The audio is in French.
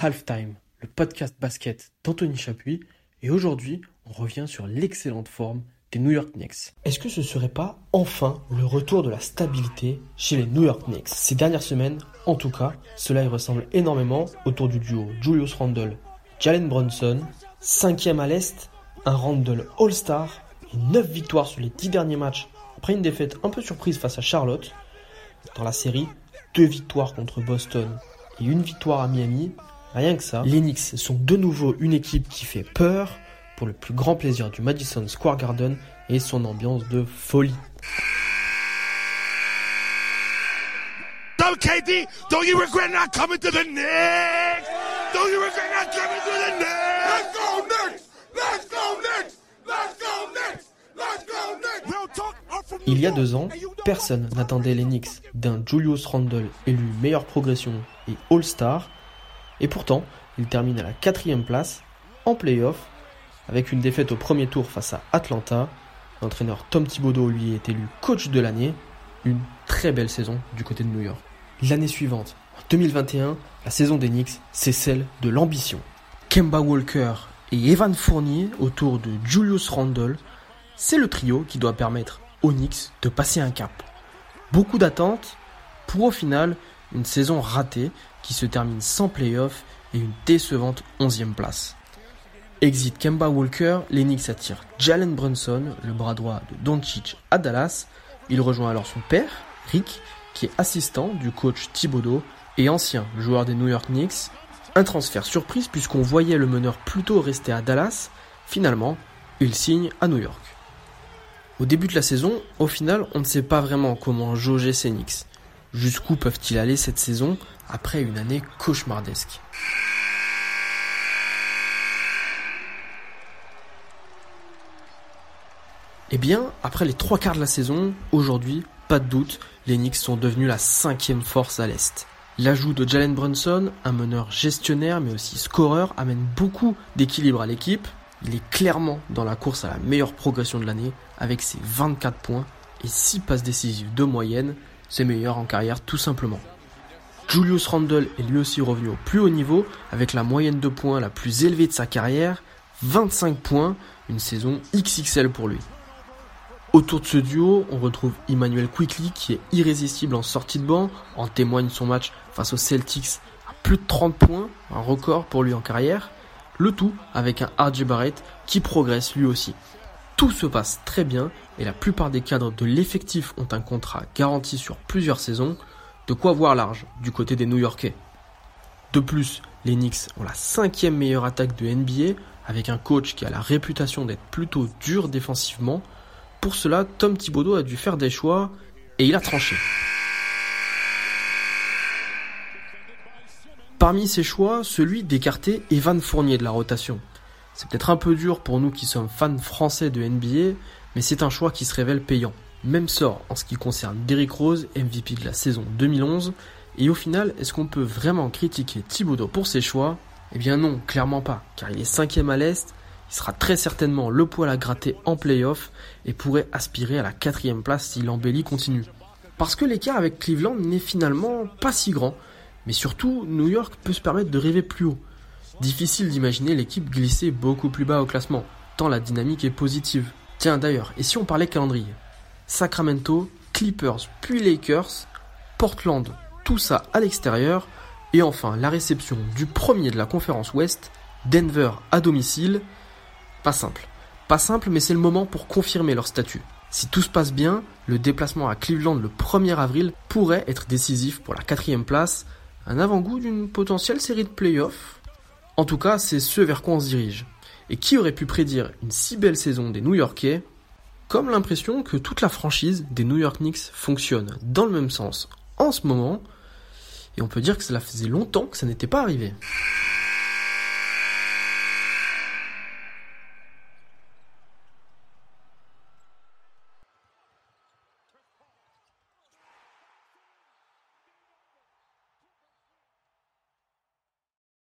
Halftime, le podcast basket d'Anthony Chapuis, et aujourd'hui, on revient sur l'excellente forme des New York Knicks. Est-ce que ce serait pas enfin le retour de la stabilité chez les New York Knicks? Ces dernières semaines, en tout cas, cela y ressemble énormément autour du duo Julius Randle, Jalen Brunson, cinquième à l'Est, un Randle All-Star et 9 victoires sur les 10 derniers matchs après une défaite un peu surprise face à Charlotte. Dans la série, deux victoires contre Boston et une victoire à Miami. Rien que ça, les Knicks sont de nouveau une équipe qui fait peur pour le plus grand plaisir du Madison Square Garden et son ambiance de folie. Don't KD, don't you regret not coming to the Knicks? Don't you regret not coming to the Knicks? Let's go Knicks! Let's go Knicks! Let's go Knicks! Let's go Knicks! Real talk, I'm from Il y a deux ans, personne n'attendait les Knicks d'un Julius Randle élu meilleure progression et All-Star, et pourtant, il termine à la quatrième place, en playoff, avec une défaite au premier tour face à Atlanta. L'entraîneur Tom Thibodeau lui est élu coach de l'année, une très belle saison du côté de New York. L'année suivante, en 2021, la saison des Knicks, c'est celle de l'ambition. Kemba Walker et Evan Fournier autour de Julius Randle, c'est le trio qui doit permettre aux Knicks de passer un cap. Beaucoup d'attentes pour au final une saison ratée qui se termine sans playoff et une décevante 11e place. Exit Kemba Walker, les Knicks attirent Jalen Brunson, le bras droit de Doncic à Dallas. Il rejoint alors son père, Rick, qui est assistant du coach Thibodeau et ancien joueur des New York Knicks. Un transfert surprise puisqu'on voyait le meneur plutôt rester à Dallas. Finalement, il signe à New York. Au début de la saison, au final, on ne sait pas vraiment comment jauger ces Knicks. Jusqu'où peuvent-ils aller cette saison après une année cauchemardesque? Eh bien, après les trois quarts de la saison, aujourd'hui, pas de doute, les Knicks sont devenus la cinquième force à l'Est. L'ajout de Jalen Brunson, un meneur gestionnaire mais aussi scoreur, amène beaucoup d'équilibre à l'équipe. Il est clairement dans la course à la meilleure progression de l'année avec ses 24 points et 6 passes décisives de moyenne, ses meilleurs en carrière tout simplement. Julius Randle est lui aussi revenu au plus haut niveau avec la moyenne de points la plus élevée de sa carrière, 25 points, une saison XXL pour lui. Autour de ce duo, on retrouve Emmanuel Quickly qui est irrésistible en sortie de banc, en témoigne son match face aux Celtics à plus de 30 points, un record pour lui en carrière, le tout avec un RJ Barrett qui progresse lui aussi. Tout se passe très bien et la plupart des cadres de l'effectif ont un contrat garanti sur plusieurs saisons, de quoi voir large du côté des New-Yorkais. De plus, les Knicks ont la cinquième meilleure attaque de NBA avec un coach qui a la réputation d'être plutôt dur défensivement. Pour cela, Tom Thibodeau a dû faire des choix et il a tranché. Parmi ces choix, celui d'écarter Evan Fournier de la rotation. C'est peut-être un peu dur pour nous qui sommes fans français de NBA, mais c'est un choix qui se révèle payant. Même sort en ce qui concerne Derrick Rose, MVP de la saison 2011. Et au final, est-ce qu'on peut vraiment critiquer Thibodeau pour ses choix? Eh bien non, clairement pas, car il est cinquième à l'Est, il sera très certainement le poil à gratter en playoff et pourrait aspirer à la quatrième place si l'embellie continue. Parce que l'écart avec Cleveland n'est finalement pas si grand, mais surtout New York peut se permettre de rêver plus haut. Difficile d'imaginer l'équipe glisser beaucoup plus bas au classement, tant la dynamique est positive. Tiens d'ailleurs, et si on parlait calendrier Sacramento, Clippers, puis Lakers, Portland, tout ça à l'extérieur, et enfin la réception du premier de la conférence Ouest, Denver à domicile. Pas simple. Pas simple, mais c'est le moment pour confirmer leur statut. Si tout se passe bien, le déplacement à Cleveland le 1er avril pourrait être décisif pour la quatrième place, un avant-goût d'une potentielle série de playoffs. En tout cas, c'est ce vers quoi on se dirige. Et qui aurait pu prédire une si belle saison des New-Yorkais Comme l'impression que toute la franchise des New York Knicks fonctionne dans le même sens en ce moment, et on peut dire que cela faisait longtemps que ça n'était pas arrivé.